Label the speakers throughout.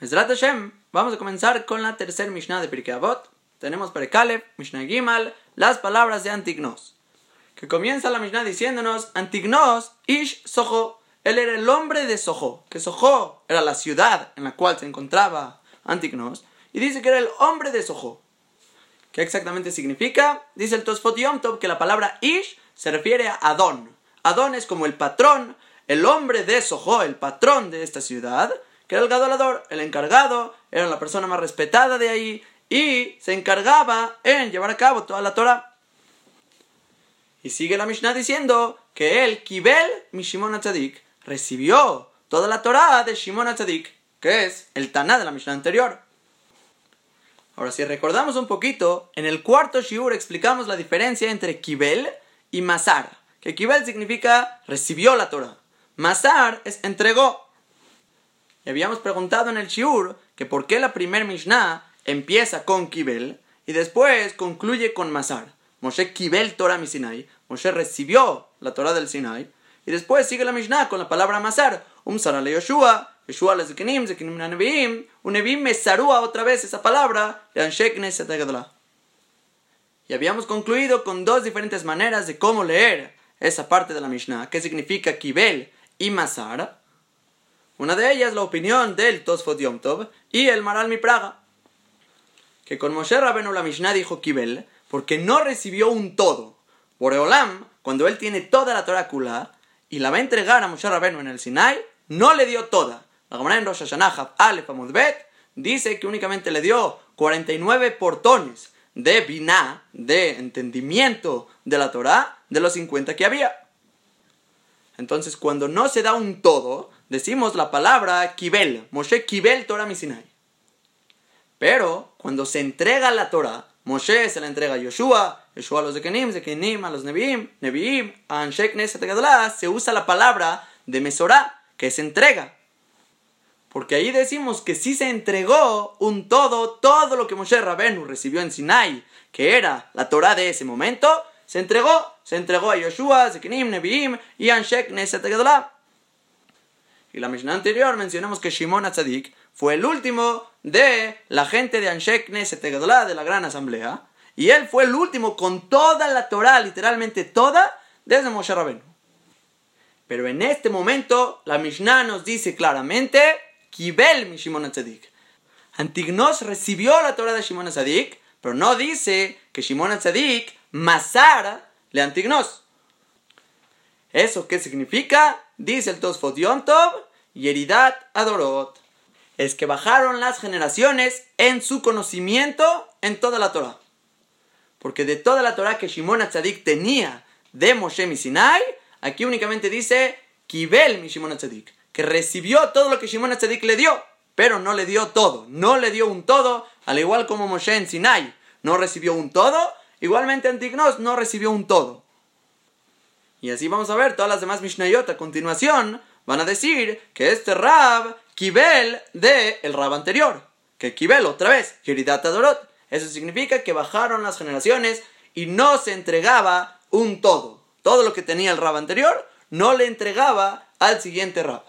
Speaker 1: Mesrat Hashem, vamos a comenzar con la tercera Mishnah de Pirkei Avot. Tenemos para Caleb, Mishnah Gimal, las palabras de Antignos. Que comienza la Mishnah diciéndonos, Antignos, Ish Soho, él era el hombre de Soho, que Soho era la ciudad en la cual se encontraba Antignos, y dice que era el hombre de Soho. ¿Qué exactamente significa? Dice el Tosfot Yom Tov que la palabra Ish se refiere a Adón. Adón es como el patrón, el hombre de Soho, el patrón de esta ciudad, que era el gadolador, el encargado, era la persona más respetada de ahí y se encargaba en llevar a cabo toda la Torah. Y sigue la Mishnah diciendo que él, Kibel Mishimon Atzadik, recibió toda la Torah de Shimon Atzadik, que es el Taná de la Mishnah anterior. Ahora, si recordamos un poquito, en el cuarto Shiur explicamos la diferencia entre Kibel y Masar. Que Kibel significa recibió la Torah. Masar es entregó. Habíamos preguntado en el Shiur que por qué la primer Mishnah empieza con Kibel y después concluye con Masar. Moshe Kibel Torah Sinai. Moshe recibió la Torah del Sinai. Y después sigue la Mishnah con la palabra Masar. Um le Yoshua. Yoshua le Zekinim, Zekinim na Neviim. Un Neviim mesarúa otra vez esa palabra. Y habíamos concluido con dos diferentes maneras de cómo leer esa parte de la Mishnah. ¿Qué significa Kibel y Masar? Una de ellas la opinión del Tosfot Yom Tov y el Maral Mi Praga. Que con Moshe Rabenu la Mishnah dijo Kibel porque no recibió un todo. Boreolam, cuando él tiene toda la Torah Kula y la va a entregar a Moshe Rabenu en el Sinai, no le dio toda. La Gemara en Rosh Hashanah, Aleph Bet, dice que únicamente le dio 49 portones de biná, de entendimiento de la Torah, de los 50 que había. Entonces, cuando no se da un todo, decimos la palabra Kibel, Moshe Kibel Torah Misinai. Pero cuando se entrega la Torah, Moshe se la entrega a Yoshua, Yoshua a los Zekenim, Zekenim a los Neviim, Neviim a Anshek Neset se usa la palabra de Mesorá, que se entrega. Porque ahí decimos que si se entregó un todo, todo lo que Moshe Rabenu recibió en Sinai, que era la Torah de ese momento, se entregó, se entregó a Yoshua, Zekenim, Neviim y Anshek Neset y la Mishnah anterior mencionamos que Shimon Atzadik fue el último de la gente de Anshek Neset de la gran asamblea. Y él fue el último con toda la Torah, literalmente toda, desde Moshe Rabenu. Pero en este momento, la Mishnah nos dice claramente, Kibel mi Shimon Atzadik. Antignos recibió la Torah de Shimon Atzadik, pero no dice que Shimon Atzadik masara le Antignos. ¿Eso qué significa? Dice el Tosfot Yontov, Yeridat Adorot. Es que bajaron las generaciones en su conocimiento en toda la Torah. Porque de toda la Torah que Shimon Atzadik tenía de Moshe Sinai, aquí únicamente dice Kibel mi Shimon Atzadik, que recibió todo lo que Shimon Atzadik le dio, pero no le dio todo, no le dio un todo, al igual como Moshe en Sinai no recibió un todo, igualmente Antignos no recibió un todo. Y así vamos a ver todas las demás Mishnayot a continuación, van a decir que este Rab Kibel de el Rab anterior. Que Kibel, otra vez, Yeridat Adorot. Eso significa que bajaron las generaciones y no se entregaba un todo. Todo lo que tenía el Rab anterior no le entregaba al siguiente Rab.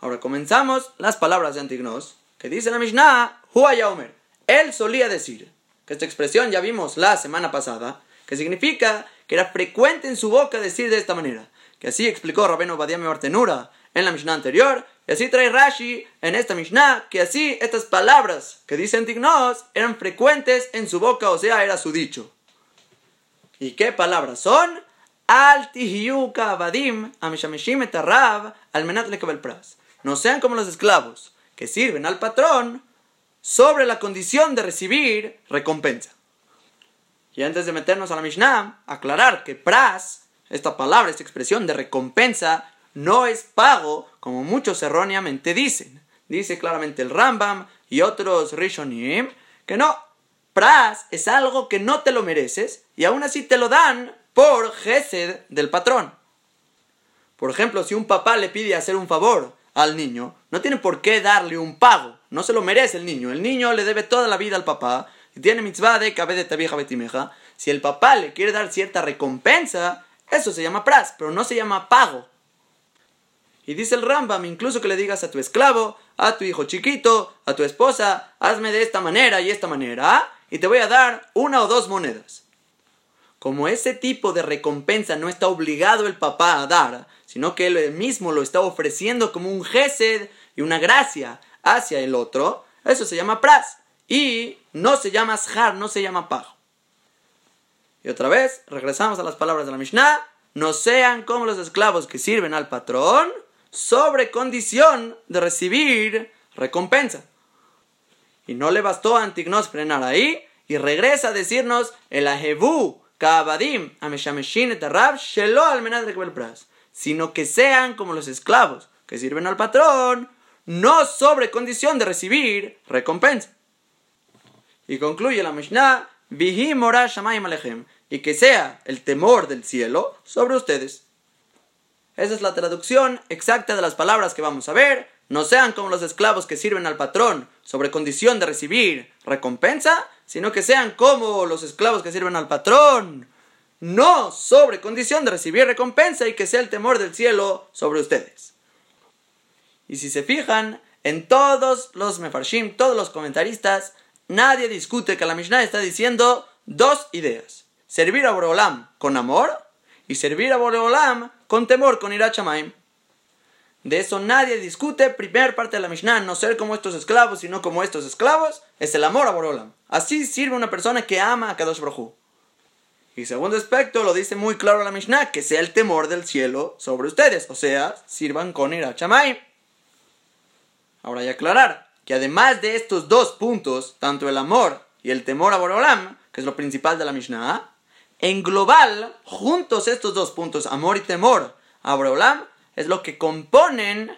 Speaker 1: Ahora comenzamos las palabras de Antignos, que dice la Mishnah, Omer. Él solía decir, que esta expresión ya vimos la semana pasada, que significa que era frecuente en su boca decir de esta manera que así explicó Rabeno Badiame Bartenura en la Mishnah anterior, y así trae Rashi en esta Mishnah, que así estas palabras que dicen Tignos eran frecuentes en su boca, o sea, era su dicho. ¿Y qué palabras son? Al vadim amishameshim al pras. No sean como los esclavos, que sirven al patrón sobre la condición de recibir recompensa. Y antes de meternos a la Mishnah, aclarar que pras esta palabra, esta expresión de recompensa, no es pago, como muchos erróneamente dicen. Dice claramente el Rambam y otros Rishonim que no, pras es algo que no te lo mereces y aún así te lo dan por gesed del patrón. Por ejemplo, si un papá le pide hacer un favor al niño, no tiene por qué darle un pago, no se lo merece el niño. El niño le debe toda la vida al papá y tiene mitzvah de de vieja betimeja. Si el papá le quiere dar cierta recompensa, eso se llama pras, pero no se llama pago. Y dice el Rambam, incluso que le digas a tu esclavo, a tu hijo chiquito, a tu esposa, hazme de esta manera y esta manera, y te voy a dar una o dos monedas. Como ese tipo de recompensa no está obligado el papá a dar, sino que él mismo lo está ofreciendo como un gesed y una gracia hacia el otro, eso se llama pras. Y no se llama shar, no se llama pago. Y otra vez, regresamos a las palabras de la Mishnah, no sean como los esclavos que sirven al patrón, sobre condición de recibir recompensa. Y no le bastó a Antignos frenar ahí y regresa a decirnos el ajebu kaabadim ameshameshin rab shelo al pras, sino que sean como los esclavos que sirven al patrón, no sobre condición de recibir recompensa. Y concluye la Mishnah, vihi mora shamayim y que sea el temor del cielo sobre ustedes. Esa es la traducción exacta de las palabras que vamos a ver. No sean como los esclavos que sirven al patrón sobre condición de recibir recompensa, sino que sean como los esclavos que sirven al patrón, no sobre condición de recibir recompensa y que sea el temor del cielo sobre ustedes. Y si se fijan, en todos los mefarshim, todos los comentaristas, nadie discute que la Mishnah está diciendo dos ideas. Servir a Boreolam con amor y servir a Boreolam con temor, con irachamaim. De eso nadie discute. Primer parte de la Mishnah, no ser como estos esclavos, sino como estos esclavos, es el amor a Borolam. Así sirve una persona que ama a Kadosh Brohu. Y segundo aspecto, lo dice muy claro la Mishnah, que sea el temor del cielo sobre ustedes, o sea, sirvan con irachamaim. Ahora hay que aclarar que además de estos dos puntos, tanto el amor y el temor a Borolam, que es lo principal de la Mishnah, en global, juntos estos dos puntos, amor y temor a Boreolam, es lo que componen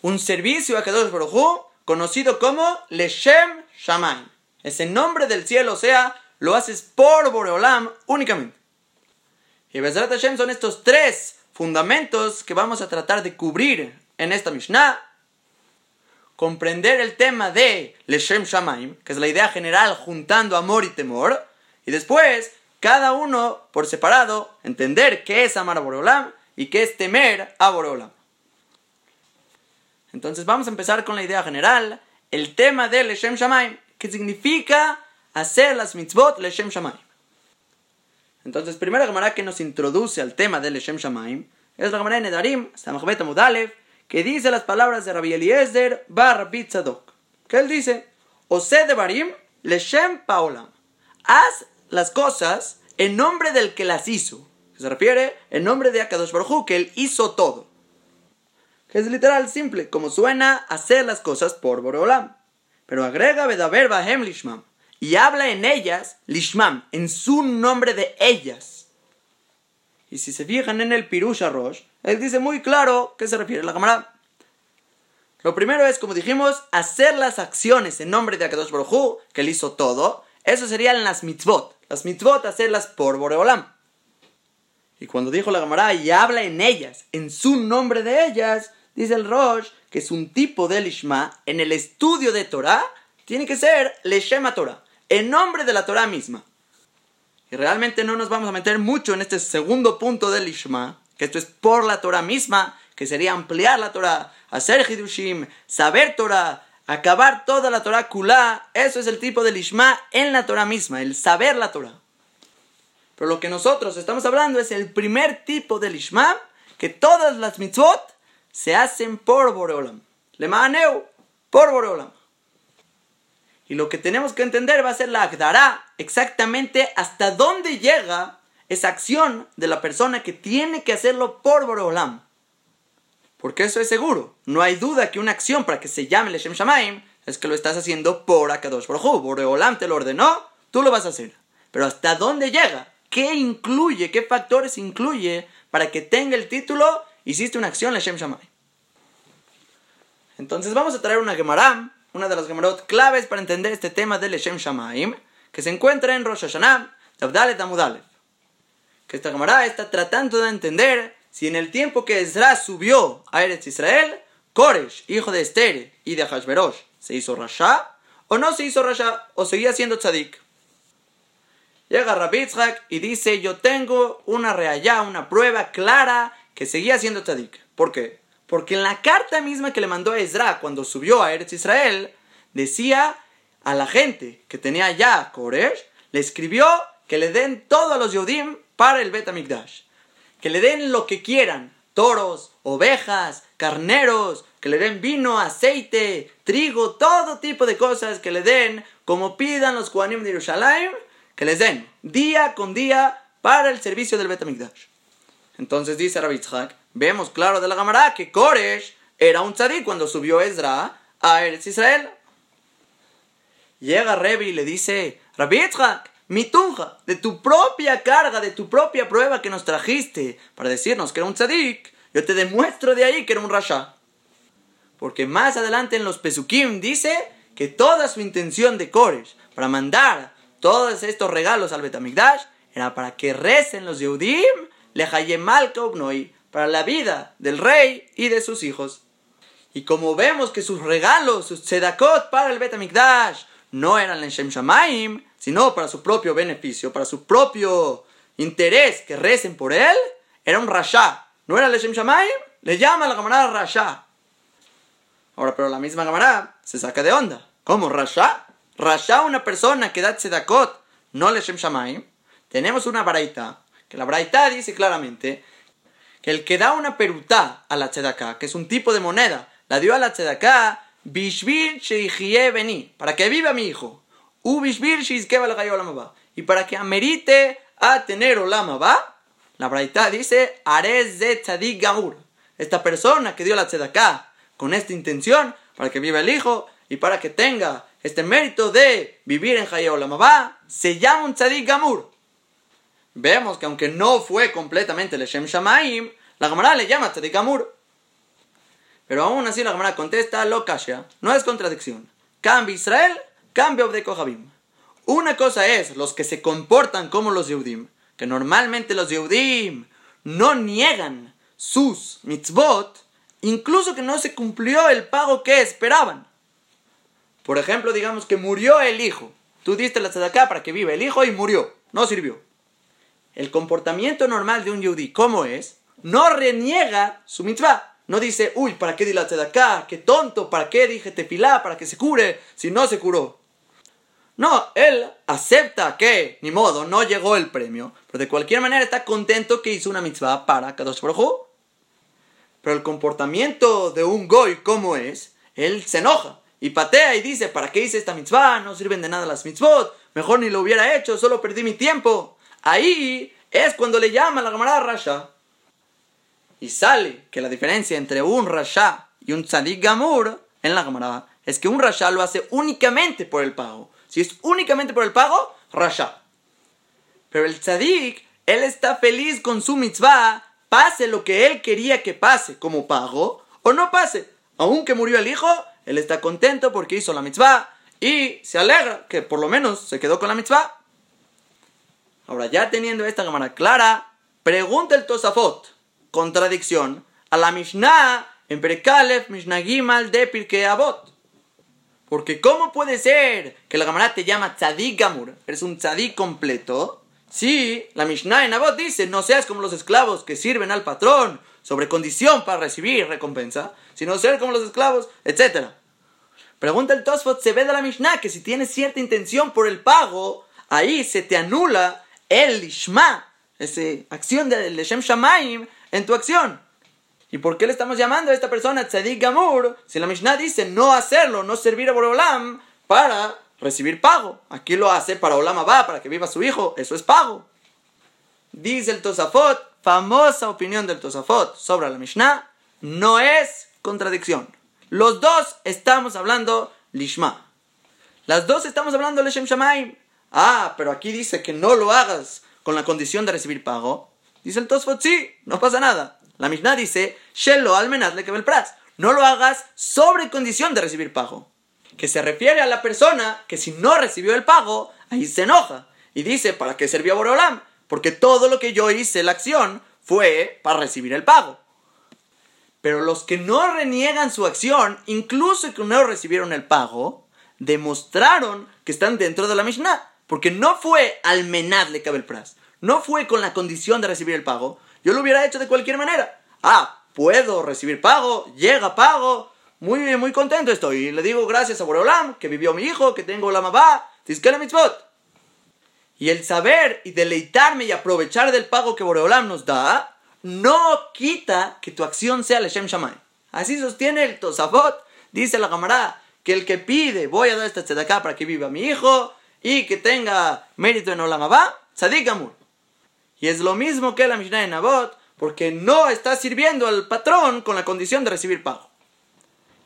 Speaker 1: un servicio a Kadosh Baruj conocido como Leshem Shamaim. Ese nombre del cielo, o sea, lo haces por Boreolam únicamente. Y Bezrat Hashem son estos tres fundamentos que vamos a tratar de cubrir en esta Mishnah. Comprender el tema de Leshem Shamaim, que es la idea general juntando amor y temor. Y después cada uno por separado, entender qué es amar a Boreolam y qué es temer a Boreolam. Entonces vamos a empezar con la idea general, el tema de Leshem Shamaim, que significa hacer las mitzvot Leshem Shamaim. Entonces, primera Gemara que nos introduce al tema de Leshem Shamaim es la Gemara de Nedarim, Samachbet Mudalev, que dice las palabras de Rabbi Eliezer bar Bitzadok, que él dice, Ose de Barim Leshem Paolam. Haz las cosas en nombre del que las hizo. Se refiere en nombre de Akadosh Baruj que él hizo todo. Que es literal simple, como suena hacer las cosas por Boreolam. Pero agrega Bedaber Bahem Lishmam y habla en ellas Lishmam, en su nombre de ellas. Y si se fijan en el Pirusha Rosh, él dice muy claro que se refiere la cámara. Lo primero es, como dijimos, hacer las acciones en nombre de Akadosh Baruj que él hizo todo. Eso serían las mitzvot. Las mitzvot hacerlas por Boreolam. Y cuando dijo la Gamara y habla en ellas, en su nombre de ellas, dice el Rosh que es un tipo de Lishma en el estudio de Torah, tiene que ser Leshema Torah, en nombre de la Torah misma. Y realmente no nos vamos a meter mucho en este segundo punto del Lishma, que esto es por la Torah misma, que sería ampliar la Torah, hacer Hidushim, saber Torah, acabar toda la Torah kulá, eso es el tipo de lishma en la Torah misma, el saber la Torah. Pero lo que nosotros estamos hablando es el primer tipo de lishma, que todas las mitzvot se hacen por Boreolam. Le maneu por Boreolam. Y lo que tenemos que entender va a ser la Agdará, exactamente hasta dónde llega esa acción de la persona que tiene que hacerlo por Boreolam. Porque eso es seguro. No hay duda que una acción para que se llame Leshem Shamaim es que lo estás haciendo por Akadosh Baruj Boreolam te lo ordenó, tú lo vas a hacer. Pero ¿hasta dónde llega? ¿Qué incluye? ¿Qué factores incluye para que tenga el título hiciste una acción Leshem Shamaim? Entonces vamos a traer una Gemaram, una de las Gemarot claves para entender este tema de Leshem Shamaim, que se encuentra en Rosh Hashanah, Tabdalet Amudalev. Que esta Gemara está tratando de entender si en el tiempo que Ezra subió a Eretz Israel, Koresh, hijo de Esther y de Hashverosh, se hizo Rasha, o no se hizo Rasha, o seguía siendo Tzadik. Llega Rabitzhak y dice, yo tengo una reallá, una prueba clara que seguía siendo Tzadik. ¿Por qué? Porque en la carta misma que le mandó a Ezra cuando subió a Eretz Israel, decía a la gente que tenía ya Koresh, le escribió que le den todo a los Yodim para el Bet Amikdash. Que le den lo que quieran, toros, ovejas, carneros, que le den vino, aceite, trigo, todo tipo de cosas que le den, como pidan los Kohanim de Jerusalén, que les den día con día para el servicio del Bet Amikdash. Entonces dice Rabbi vemos claro de la Gamara que Koresh era un tzadik cuando subió Ezra a Eretz Israel. Llega Revi y le dice, Rabbi mi tunja, de tu propia carga, de tu propia prueba que nos trajiste para decirnos que era un tzadik, yo te demuestro de ahí que era un rasha. Porque más adelante en los Pesukim dice que toda su intención de Koresh para mandar todos estos regalos al Betamigdash era para que recen los Yehudim lehayemal kaubnoi, para la vida del rey y de sus hijos. Y como vemos que sus regalos, sus tzedakot para el Betamigdash, no eran en Shem Shamaim, sino para su propio beneficio, para su propio interés que recen por él, era un rasha. ¿No era el Shem Shamaim? Le llama la camarada rasha. Ahora, pero la misma camarada se saca de onda. ¿Cómo? ¿Rasha? ¿Rasha una persona que da tzedakot, no le Shem Shamaim? Tenemos una baraita, que la baraita dice claramente que el que da una perutá a la tzedaká, que es un tipo de moneda, la dio a la tzedaká Bishvil Beni, para que viva mi hijo. Y para que amerite a tener Olama La Braita dice. Esta persona que dio la tzedaká con esta intención, para que viva el hijo y para que tenga este mérito de vivir en Hayah Olamaba, se llama un Tzadik Gamur. Vemos que aunque no fue completamente el Shem Shamaim, la Gamara le llama Tzadik Gamur. Pero aún así la Gemara contesta, lo kasha, no es contradicción. Cambia Israel, cambia de Kohabim. Una cosa es los que se comportan como los Yehudim, que normalmente los Yehudim no niegan sus mitzvot, incluso que no se cumplió el pago que esperaban. Por ejemplo, digamos que murió el hijo. Tú diste la tzedakah para que viva el hijo y murió. No sirvió. El comportamiento normal de un Yehudi, ¿cómo es? No reniega su mitzvah. No dice, uy, ¿para qué di la acá? ¡Qué tonto! ¿Para qué dije tefilá? ¿Para que se cure? Si no se curó. No, él acepta que, ni modo, no llegó el premio, pero de cualquier manera está contento que hizo una mitzvah para Kadosh Baruj Pero el comportamiento de un goy, ¿cómo es? Él se enoja y patea y dice, ¿para qué hice esta mitzvah? No sirven de nada las mitzvot, mejor ni lo hubiera hecho, solo perdí mi tiempo. Ahí es cuando le llama la camarada Rasha y sale que la diferencia entre un rasha y un tzadik gamur en la Gemara es que un rasha lo hace únicamente por el pago. Si es únicamente por el pago, rasha. Pero el tzadik, él está feliz con su mitzvah, pase lo que él quería que pase como pago o no pase. Aunque murió el hijo, él está contento porque hizo la mitzvah y se alegra que por lo menos se quedó con la mitzvah. Ahora, ya teniendo esta cámara clara, pregunta el Tosafot contradicción a la Mishnah en Prekalef, Mishnah Gimal de Pirkei Avot. Porque ¿cómo puede ser que la Gemara te llama Tzadik Gamur? Eres un Tzadik completo. Sí, la Mishnah en Avot dice, no seas como los esclavos que sirven al patrón sobre condición para recibir recompensa, sino ser como los esclavos, etc. Pregunta el Tosfot, se ve de la Mishnah que si tienes cierta intención por el pago, ahí se te anula el Ishma, esa acción del Shem Shamaim, en tu acción. ¿Y por qué le estamos llamando a esta persona Tzadik Gamur si la Mishnah dice no hacerlo, no servir a Borolam para recibir pago? Aquí lo hace para Olam Abba, para que viva su hijo, eso es pago. Dice el Tosafot, famosa opinión del Tosafot sobre la Mishnah, no es contradicción. Los dos estamos hablando Lishma. Las dos estamos hablando Leshem Shamaim. Ah, pero aquí dice que no lo hagas con la condición de recibir pago. Dice el Tosfot, sí, no pasa nada. La Mishnah dice, Shelo almenaz le el pras. No lo hagas sobre condición de recibir pago. Que se refiere a la persona que si no recibió el pago, ahí se enoja. Y dice, ¿para qué sirvió Borolam? Porque todo lo que yo hice, la acción, fue para recibir el pago. Pero los que no reniegan su acción, incluso que no recibieron el pago, demostraron que están dentro de la Mishnah. Porque no fue almenaz le el pras no fue con la condición de recibir el pago, yo lo hubiera hecho de cualquier manera. Ah, puedo recibir pago, llega pago, muy, muy contento estoy. Y le digo gracias a Boreolam, que vivió mi hijo, que tengo la mamá, mitzvot. Y el saber y deleitarme y aprovechar del pago que Boreolam nos da, no quita que tu acción sea Leshem Shamay. Así sostiene el Tosafot, dice la camarada, que el que pide, voy a dar esta tzedakah para que viva mi hijo y que tenga mérito en Olamabá, Sadik Amur. Y es lo mismo que la Mishnah de Nabot, porque no está sirviendo al patrón con la condición de recibir pago.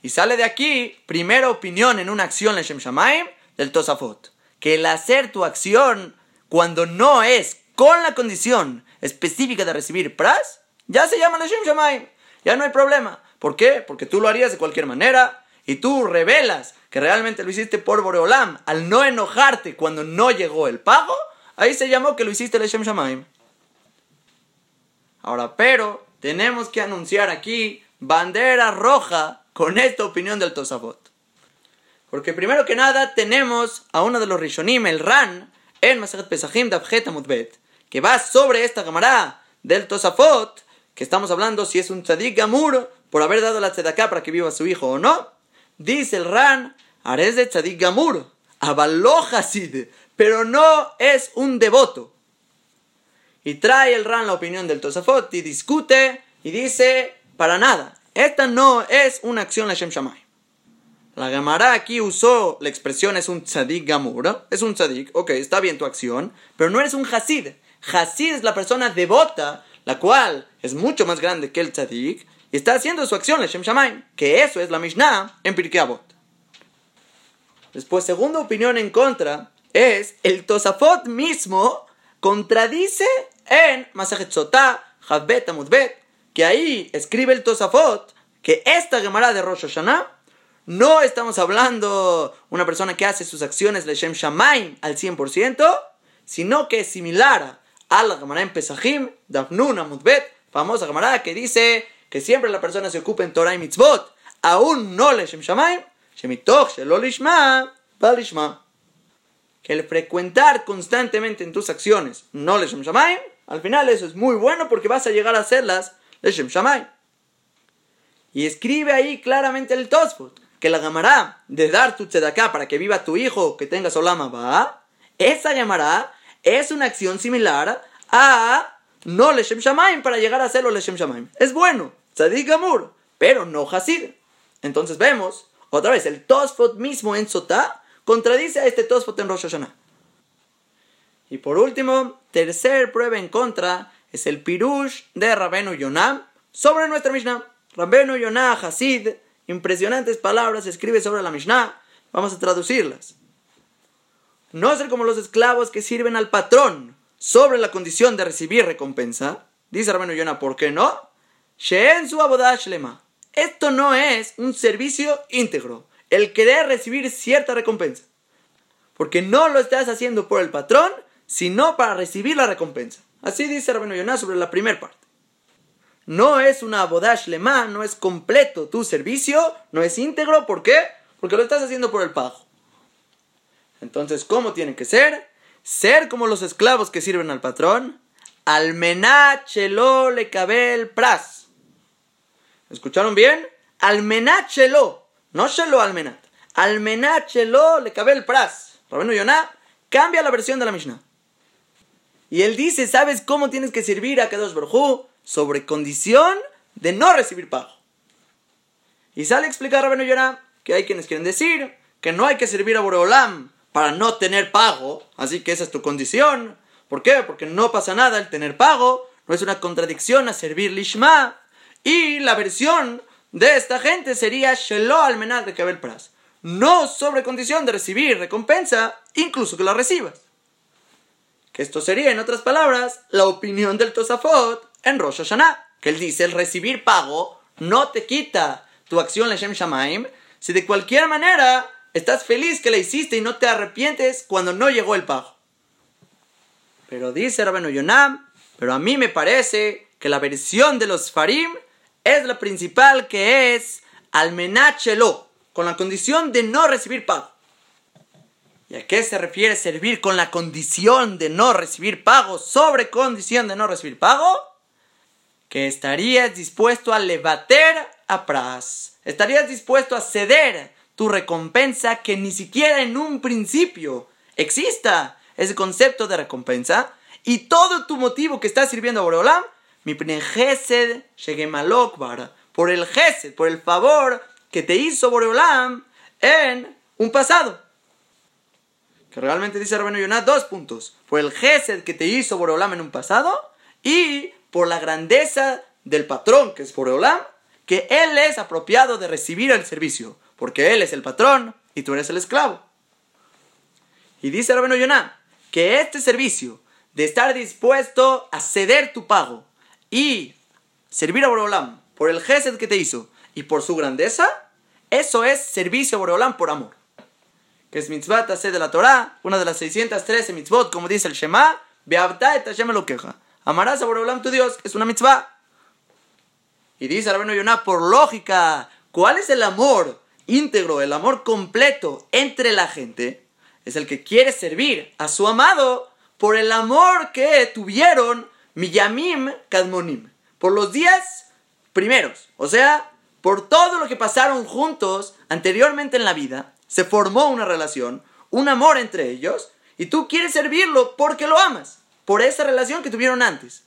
Speaker 1: Y sale de aquí, primera opinión en una acción Leshem Shamaim del Tosafot, que el hacer tu acción cuando no es con la condición específica de recibir pras, ya se llama Leshem Shamaim. Ya no hay problema. ¿Por qué? Porque tú lo harías de cualquier manera y tú revelas que realmente lo hiciste por Boreolam al no enojarte cuando no llegó el pago, ahí se llamó que lo hiciste Leshem Shamaim. Ahora, pero tenemos que anunciar aquí bandera roja con esta opinión del Tosafot. Porque primero que nada tenemos a uno de los Rishonim, el Ran, en Masajet Pesachim Dabjet Amutbet, que va sobre esta camarada del Tosafot, que estamos hablando si es un tzadik gamur por haber dado la tzedaká para que viva su hijo o no. Dice el Ran, Ares de tzadik gamur, avaló Hasid, pero no es un devoto. Y trae el Ran la opinión del Tosafot y discute y dice, para nada, esta no es una acción Shem Shamay. La Gemara aquí usó la expresión es un tzadik gamur, es un tzadik, ok, está bien tu acción, pero no eres un hasid. Hasid es la persona devota, la cual es mucho más grande que el tzadik, y está haciendo su acción Shem Shamay, que eso es la Mishnah en Pirkei Avot. Después, segunda opinión en contra, es el Tosafot mismo contradice en Masajet Sotah, Havbet Amudbet, que ahí escribe el Tosafot que esta Gemara de Rosh Hashanah no estamos hablando una persona que hace sus acciones de Shem Shamaim al 100%, sino que es similar a la Gemara en Pesachim, Dafnun Amudbet, famosa Gemara que dice que siempre la persona se ocupa en Torah y Mitzvot, aún no le Shem Shamaim, Shemitoch Shelo Lishma, Balishma que el frecuentar constantemente en tus acciones no Leshem Shamayim, al final eso es muy bueno porque vas a llegar a hacerlas Leshem Shamayim. Y escribe ahí claramente el Tosfot que la gamará de dar tu tzedaká para que viva tu hijo, que tenga solama va, esa gamará es una acción similar a no Leshem Shamayim para llegar a hacerlo Leshem Shamayim. Es bueno, tzadik amur, pero no hasid. Entonces vemos, otra vez, el Tosfot mismo en Sotá contradice a este Tosfot en Rosh Hashanah. Y por último, tercer prueba en contra es el Pirush de Rabenu Yonah sobre nuestra Mishnah. Rabenu Yonah Hasid, impresionantes palabras, escribe sobre la Mishnah. Vamos a traducirlas. No ser como los esclavos que sirven al patrón sobre la condición de recibir recompensa. Dice Rabenu Yonah, ¿por qué no? Sheen su lema. Esto no es un servicio íntegro el querer recibir cierta recompensa. Porque no lo estás haciendo por el patrón, sino para recibir la recompensa. Así dice Rabino Yonah sobre la primera parte. No es una bodash lema, no es completo tu servicio, no es íntegro. ¿Por qué? Porque lo estás haciendo por el pago. Entonces, ¿cómo tiene que ser? Ser como los esclavos que sirven al patrón. Almenachelo le cabel pras. ¿Escucharon bien? Almenachelo no Shelo Almenat. Shelo le cabe el pras. Rabenu Yonah cambia la versión de la Mishnah. Y él dice, ¿sabes cómo tienes que servir a Kadosh Baruj Sobre condición de no recibir pago. Y sale a explicar Rabenu Yonah que hay quienes quieren decir que no hay que servir a Boreolam para no tener pago. Así que esa es tu condición. ¿Por qué? Porque no pasa nada el tener pago. No es una contradicción a servir Lishma. Y la versión de esta gente sería Shelo Almenat de Kabel Pras. No sobre condición de recibir recompensa, incluso que la recibas. Que esto sería, en otras palabras, la opinión del Tosafot en Rosh Hashanah. Que él dice, el recibir pago no te quita tu acción Leshem Shamaim, si de cualquier manera estás feliz que la hiciste y no te arrepientes cuando no llegó el pago. Pero dice Rabenu Yonam, pero a mí me parece que la versión de los Farim es la principal que es almenachelo, con la condición de no recibir pago. ¿Y a qué se refiere servir con la condición de no recibir pago sobre condición de no recibir pago? que estarías dispuesto a levater a pras. Estarías dispuesto a ceder tu recompensa que ni siquiera en un principio exista ese concepto de recompensa y todo tu motivo que estás sirviendo a Boreolam, mi gesed shegemalokbar, por el gesed, por el favor que te hizo Boreolam en un pasado. Que realmente dice Rabenu Yonah dos puntos. Por el gesed que te hizo Boreolam en un pasado y por la grandeza del patrón que es Boreolam, que él es apropiado de recibir el servicio, porque él es el patrón y tú eres el esclavo. Y dice Rabenu Yonah que este servicio de estar dispuesto a ceder tu pago y servir a Boreolam por el gesed que te hizo y por su grandeza, eso es servicio a Boreolam por amor. Que es mitzvah de la Torah, una de las 613 mitzvot, como dice el Shema, et Hashem lo queja. Amarás a Boreolam tu Dios, es una mitzvah. Y dice Rabino Yonah, por lógica, ¿cuál es el amor íntegro, el amor completo entre la gente? Es el que quiere servir a su amado por el amor que tuvieron Miyamim Kadmonim, por los días primeros, o sea, por todo lo que pasaron juntos anteriormente en la vida, se formó una relación, un amor entre ellos, y tú quieres servirlo porque lo amas, por esa relación que tuvieron antes.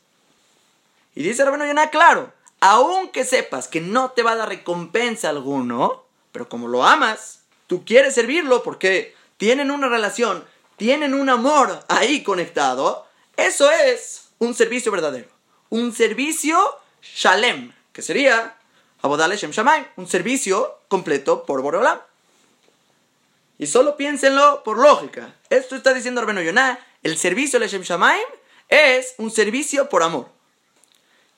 Speaker 1: Y dice Rabino Yonah, claro, aunque sepas que no te va a dar recompensa alguno, pero como lo amas, tú quieres servirlo porque tienen una relación tienen un amor ahí conectado, eso es un servicio verdadero. Un servicio shalem, que sería Abodale Shem Shamaim, un servicio completo por Borolam. Y solo piénsenlo por lógica. Esto está diciendo Arbeno Yonah, el servicio de Shem Shamaim es un servicio por amor.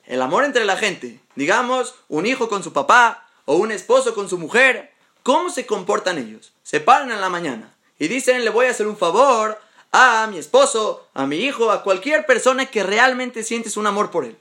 Speaker 1: El amor entre la gente, digamos, un hijo con su papá o un esposo con su mujer, ¿cómo se comportan ellos? Se paran en la mañana, y dicen le voy a hacer un favor a mi esposo, a mi hijo, a cualquier persona que realmente sientes un amor por él.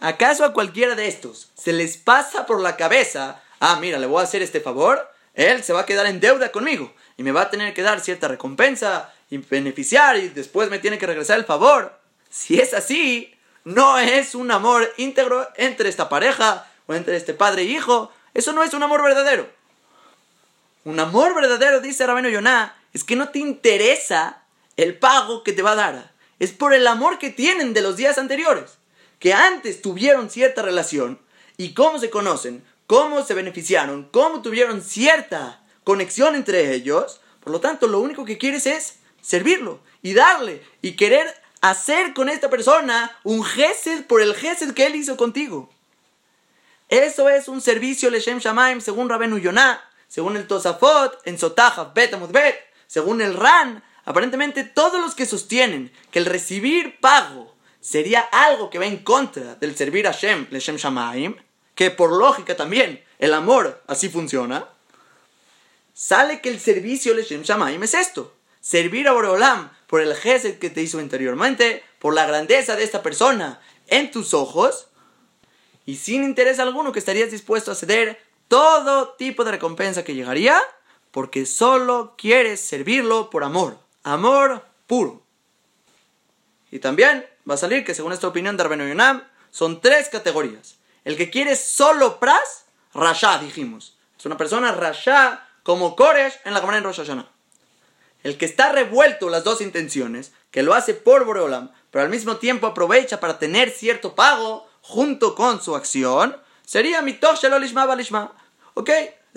Speaker 1: ¿Acaso a cualquiera de estos se les pasa por la cabeza, ah, mira, le voy a hacer este favor, él se va a quedar en deuda conmigo y me va a tener que dar cierta recompensa y beneficiar y después me tiene que regresar el favor? Si es así, no es un amor íntegro entre esta pareja o entre este padre e hijo, eso no es un amor verdadero. Un amor verdadero, dice Rabino Yonah, es que no te interesa el pago que te va a dar. Es por el amor que tienen de los días anteriores. Que antes tuvieron cierta relación y cómo se conocen, cómo se beneficiaron, cómo tuvieron cierta conexión entre ellos. Por lo tanto, lo único que quieres es servirlo y darle y querer hacer con esta persona un gesed por el gesed que él hizo contigo. Eso es un servicio Leshem Shamaim según Rabenu Yonah según el Tosafot, en Sotaja, Bet según el Ran, aparentemente todos los que sostienen que el recibir pago sería algo que va en contra del servir a Shem, Leshem Shamaim, que por lógica también el amor así funciona, sale que el servicio Leshem Shamaim es esto, servir a Boreolam por el gesed que te hizo anteriormente, por la grandeza de esta persona en tus ojos, y sin interés alguno que estarías dispuesto a ceder todo tipo de recompensa que llegaría porque solo quieres servirlo por amor, amor puro. Y también va a salir que según esta opinión de Arbeno Yonam, son tres categorías. El que quiere solo pras, rasha, dijimos. Es una persona rasha como Koresh en la Gemara en Rosh Hashanah. El que está revuelto las dos intenciones, que lo hace por Boreolam, pero al mismo tiempo aprovecha para tener cierto pago junto con su acción, sería mitosh shelolishma balishma. Ok,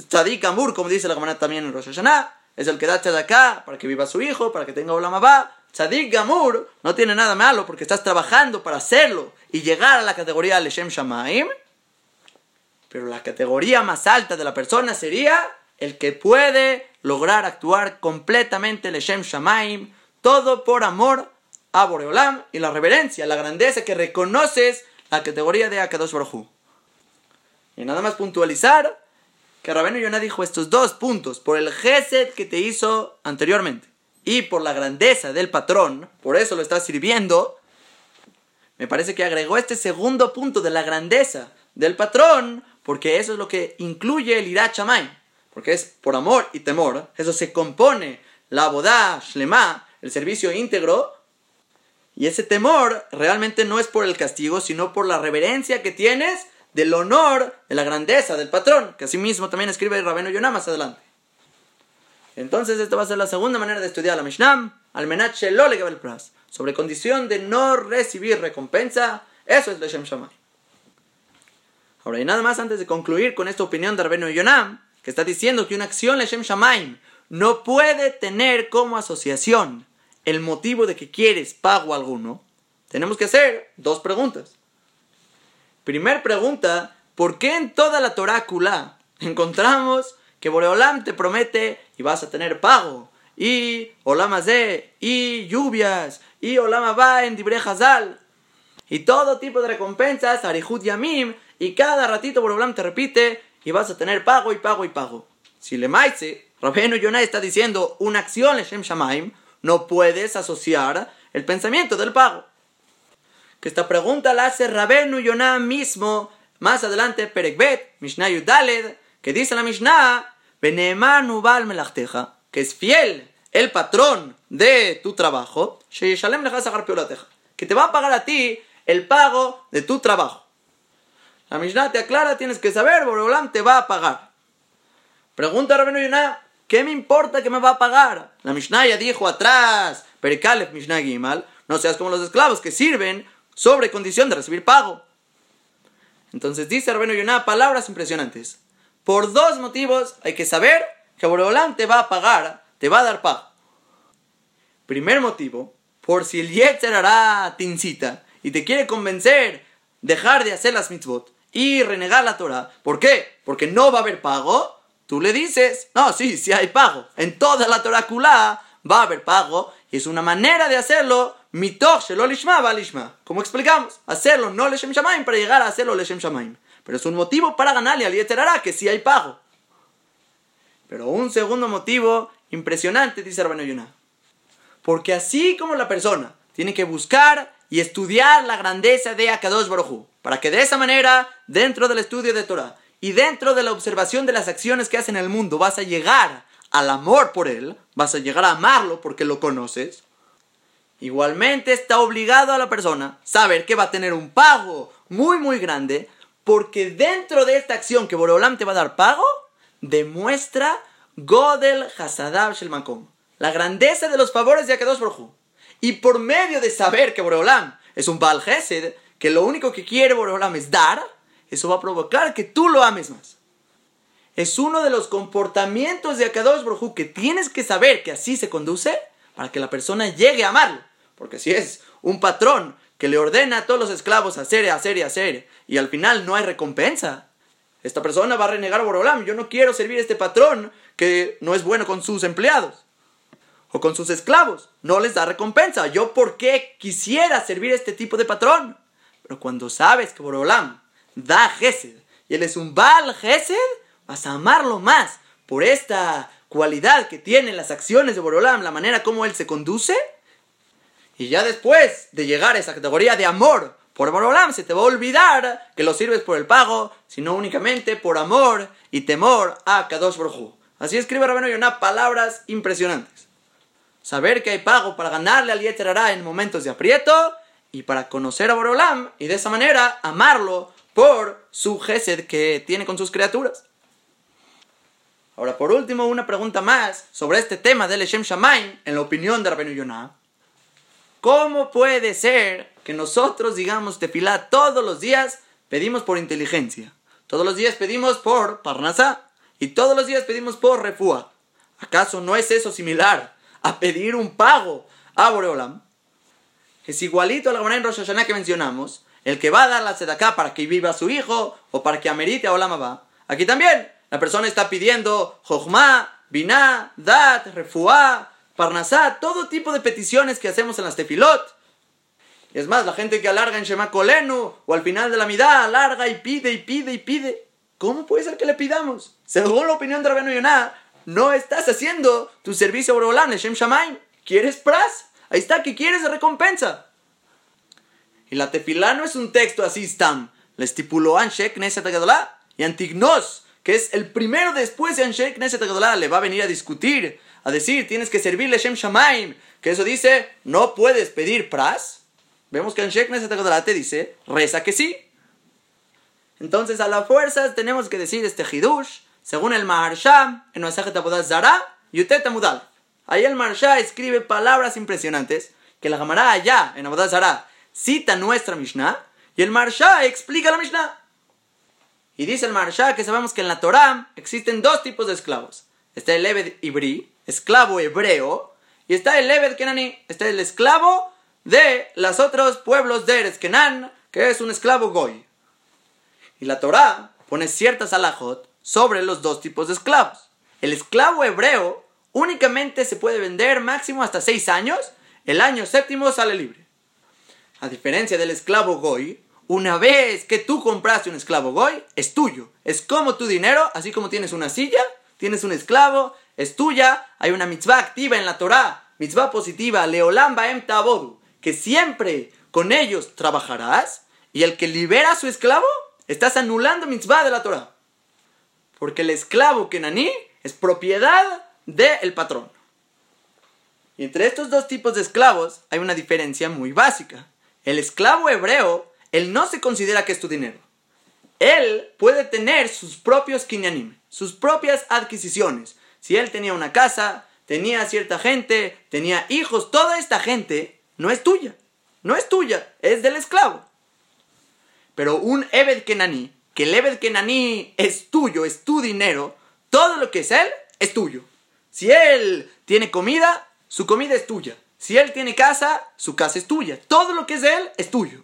Speaker 1: Tzadik Amur, como dice la Gemara también en Rosh Hashanah, es el que da acá para que viva su hijo, para que tenga Olamabá. Tzadik Gamur no tiene nada malo porque estás trabajando para hacerlo y llegar a la categoría Leshem Shamaim. Pero la categoría más alta de la persona sería el que puede lograr actuar completamente Leshem Shamaim, todo por amor a Boreolam y la reverencia, la grandeza que reconoces la categoría de Akadosh Baruj Y nada más puntualizar que Rabenu Yonah dijo estos dos puntos, por el gesed que te hizo anteriormente y por la grandeza del patrón, por eso lo estás sirviendo, me parece que agregó este segundo punto de la grandeza del patrón, porque eso es lo que incluye el Irat porque es por amor y temor, eso se compone la boda shlema, el servicio íntegro, Y ese temor realmente no es por el castigo, sino por la reverencia que tienes del honor, de la grandeza del patrón, que así mismo también escribe el Rabeno Yonah más adelante. Entonces, esta va a ser la segunda manera de estudiar la Mishnah, al menache el pras, sobre condición de no recibir recompensa, eso es Leshem Shamay. Ahora, y nada más antes de concluir con esta opinión de Rabeno Yonam, que está diciendo que una acción Leshem Shamayim no puede tener como asociación el motivo de que quieres pago alguno, tenemos que hacer dos preguntas. Primer pregunta, ¿por qué en toda la Torácula encontramos que Boreolam te promete y vas a tener pago? Y Olamazé, y lluvias, y Olama va en Dibre Hazal, y todo tipo de recompensas, Arihut Yamim, y cada ratito Boreolam te repite y vas a tener pago y pago y pago. Si le maise, Rabenu Yonah está diciendo una acción Leshem Shamaim, no puedes asociar el pensamiento del pago. Que esta pregunta la hace Rabenu Yonah mismo, más adelante, Perekbet, Mishnah Yudaled, que dice la Mishnah, que es fiel el patrón de tu trabajo, que te va a pagar a ti el pago de tu trabajo. La Mishnah te aclara, tienes que saber, Boreolam te va a pagar. Pregunta a Rabenu Yonah, ¿Qué me importa que me va a pagar? La Mishnah ya dijo atrás, Perikalef Mishnah Gimal, no seas como los esclavos que sirven sobre condición de recibir pago. Entonces dice Rabeno Yonah palabras impresionantes. Por dos motivos hay que saber que Boreolam te va a pagar, te va a dar pago. Primer motivo, por si el Yetzer hará tincita y te quiere convencer dejar de hacer las mitzvot y renegar la Torah. ¿Por qué? Porque no va a haber pago. Tú le dices, no, sí, sí hay pago. En toda la Torah va a haber pago y es una manera de hacerlo mitoch shelo lishma va lishma. Como explicamos, hacerlo no leshem shamaim para llegar a hacerlo leshem shamaim. Pero es un motivo para ganarle al yeterara que sí hay pago. Pero un segundo motivo impresionante, dice Yonah. Porque así como la persona tiene que buscar y estudiar la grandeza de Akadosh Baruj para que de esa manera, dentro del estudio de Torah, y dentro de la observación de las acciones que hace en el mundo vas a llegar al amor por él, vas a llegar a amarlo porque lo conoces, igualmente está obligado a la persona saber que va a tener un pago muy muy grande porque dentro de esta acción que Boreolam te va a dar pago, demuestra Godel Hasadab Shelmakom, la grandeza de los favores de Akadosh Baruj Y por medio de saber que Boreolam es un Baal que lo único que quiere Boreolam es dar, eso va a provocar que tú lo ames más. Es uno de los comportamientos de Akadosh Baruj que tienes que saber que así se conduce para que la persona llegue a amarlo. Porque si es un patrón que le ordena a todos los esclavos hacer, hacer y hacer, y al final no hay recompensa, esta persona va a renegar a Borolam. Yo no quiero servir a este patrón que no es bueno con sus empleados o con sus esclavos. No les da recompensa. Yo, ¿por qué quisiera servir a este tipo de patrón? Pero cuando sabes que Borolam da Gesed y él es un Baal Gesed, vas a amarlo más por esta cualidad que tienen las acciones de Borolam, la manera como él se conduce. Y ya después de llegar a esa categoría de amor por Borolam, se te va a olvidar que lo sirves por el pago, sino únicamente por amor y temor a Kadosh Baruj Así escribe Rabeno Yonah palabras impresionantes. Saber que hay pago para ganarle al Yeterará en momentos de aprieto y para conocer a Borolam y de esa manera amarlo por su gesed que tiene con sus criaturas. Ahora, por último, una pregunta más sobre este tema del Shem Shamaim, en la opinión de Rabenu Yonah. ¿Cómo puede ser que nosotros, digamos, tefilá todos los días pedimos por inteligencia? Todos los días pedimos por parnasá y todos los días pedimos por refúa. ¿Acaso no es eso similar a pedir un pago a Boreolam? Es igualito a la manera en Rosh Hashanah que mencionamos, el que va a dar la sedaká para que viva su hijo o para que amerite a Olamaba. Aquí también, la persona está pidiendo Jochma, Binah, Dat, Refuá, Parnasá, todo tipo de peticiones que hacemos en las tefilot. Es más, la gente que alarga en Shema Kolenu o al final de la midá alarga y pide y pide y pide. ¿Cómo puede ser que le pidamos? Según la opinión de Rabenu Yonah, no estás haciendo tu servicio a Borolam, Shem Shamaim. ¿Quieres pras? Ahí está, que quieres recompensa. Y la tefilá no es un texto así, stam. Le estipuló Anshe Knesset Agadolá y Antignos, que es el primero después de Anshe Knesset Agadolá, le va a venir a discutir, a decir, tienes que servirle Shem Shamaim, que eso dice, no puedes pedir pras. Vemos que en Sheknes te dice, reza que sí. Entonces a la fuerza tenemos que decir este Hidush, según el Maharsha, en Masajet Abodah Zara, Yutet Amudal. Ahí el Maharsha escribe palabras impresionantes que la Gamará allá, en Abodah Zara, cita nuestra Mishnah, y el Maharsha explica la Mishnah. Y dice el Maharsha que sabemos que en la Torah existen dos tipos de esclavos. Está el Ebed Ibri, esclavo hebreo, y está el Ebed Kenani, está el esclavo de los otros pueblos de Eres Kenan, que es un esclavo goy. Y la Torah pone ciertas alajot sobre los dos tipos de esclavos. El esclavo hebreo únicamente se puede vender máximo hasta seis años, el año séptimo sale libre. A diferencia del esclavo goy, una vez que tú compraste un esclavo goy, es tuyo. Es como tu dinero, así como tienes una silla, tienes un esclavo, es tuya. Hay una mitzvah activa en la Torah, mitzvah positiva, leolam baem tabodu, que siempre con ellos trabajarás. Y el que libera a su esclavo, estás anulando mitzvah de la Torah. Porque el esclavo kenaní es propiedad del patrón. Y entre estos dos tipos de esclavos hay una diferencia muy básica. El esclavo hebreo, él no se considera que es tu dinero. Él puede tener sus propios kinyanim, sus propias adquisiciones. Si él tenía una casa, tenía cierta gente, tenía hijos, toda esta gente no es tuya. No es tuya, es del esclavo. Pero un Ebed Kenani, que el Ebed Kenani es tuyo, es tu dinero, todo lo que es él es tuyo. Si él tiene comida, su comida es tuya. Si él tiene casa, su casa es tuya. Todo lo que es él es tuyo.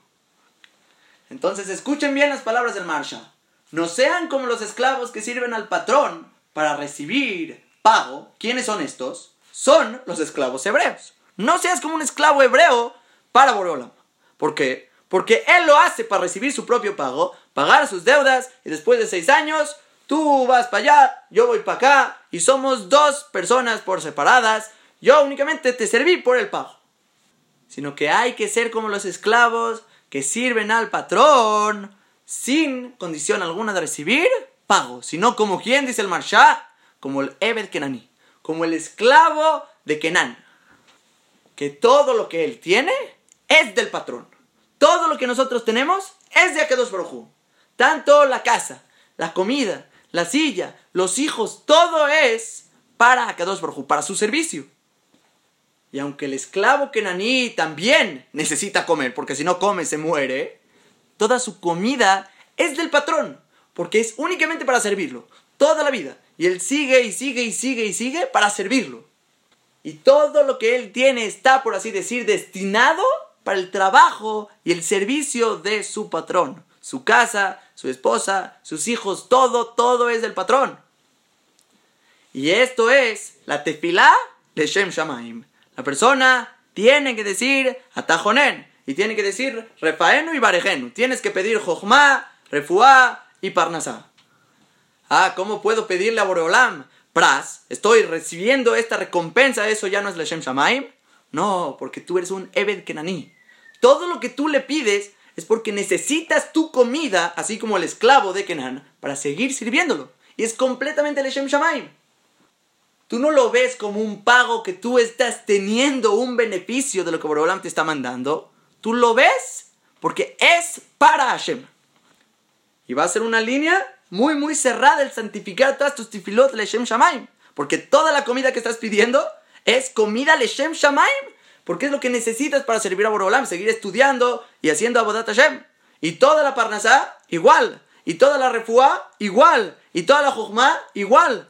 Speaker 1: Entonces escuchen bien las palabras del Marsha. No sean como los esclavos que sirven al patrón para recibir pago. ¿Quiénes son estos? Son los esclavos hebreos. No seas como un esclavo hebreo para Borolam. ¿Por qué? Porque él lo hace para recibir su propio pago, pagar sus deudas y después de seis años tú vas para allá, yo voy para acá y somos dos personas por separadas. Yo únicamente te serví por el pago. Sino que hay que ser como los esclavos que sirven al patrón sin condición alguna de recibir pago, sino como quien dice el Marsha, como el Ebed Kenani, como el esclavo de Kenan, que todo lo que él tiene es del patrón. Todo lo que nosotros tenemos es de Akedos Baruj Tanto la casa, la comida, la silla, los hijos, todo es para Akadosh Baruj para su servicio. Y aunque el esclavo Kenaní también necesita comer, porque si no come se muere, toda su comida es del patrón, porque es únicamente para servirlo, toda la vida. Y él sigue y sigue y sigue y sigue para servirlo. Y todo lo que él tiene está, por así decir, destinado para el trabajo y el servicio de su patrón. Su casa, su esposa, sus hijos, todo, todo es del patrón. Y esto es la tefilá de Shem Shamaim. La persona tiene que decir atajonen y tiene que decir refaenu y barejenu. Tienes que pedir jochma, refuá y parnasá. Ah, ¿cómo puedo pedirle a Boreolam? Pras, estoy recibiendo esta recompensa, eso ya no es Shem Shamaim. No, porque tú eres un Ebed Kenani. Todo lo que tú le pides es porque necesitas tu comida, así como el esclavo de Kenan, para seguir sirviéndolo. Y es completamente Shem Shamaim. Tú no lo ves como un pago que tú estás teniendo un beneficio de lo que Borolam te está mandando. Tú lo ves porque es para Hashem. Y va a ser una línea muy, muy cerrada el santificar todas tus tifilot Leshem Shamaim. Porque toda la comida que estás pidiendo es comida Leshem Shamaim. Porque es lo que necesitas para servir a Borolam, seguir estudiando y haciendo Abodat Hashem. Y toda la Parnasá, igual. Y toda la Refuá, igual. Y toda la Jochma, igual.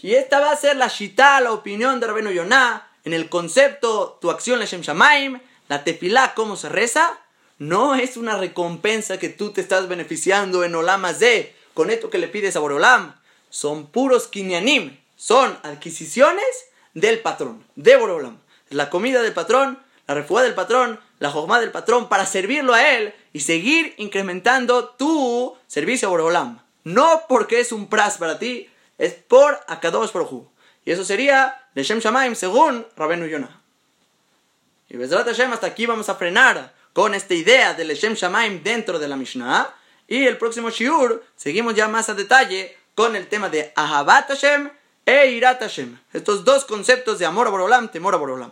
Speaker 1: Y esta va a ser la shita, la opinión de Rabeno Yonah, en el concepto tu acción Shem Shamaim, la tefilá, cómo se reza, no es una recompensa que tú te estás beneficiando en Olamas de, con esto que le pides a Borolam. Son puros kinyanim, son adquisiciones del patrón, de Borolam. La comida del patrón, la refugia del patrón, la jogma del patrón, para servirlo a él y seguir incrementando tu servicio a Borolam. No porque es un pras para ti, es por Akadosh Baruj Y eso sería Shem Shamaim según Rabenu Yonah. Y Bezrat Hashem, hasta aquí vamos a frenar con esta idea del Shem Shamaim dentro de la Mishnah. Y el próximo Shiur seguimos ya más a detalle con el tema de Ahabat Hashem e Irat Hashem. Estos dos conceptos de amor a Borolam, temor a Borolam.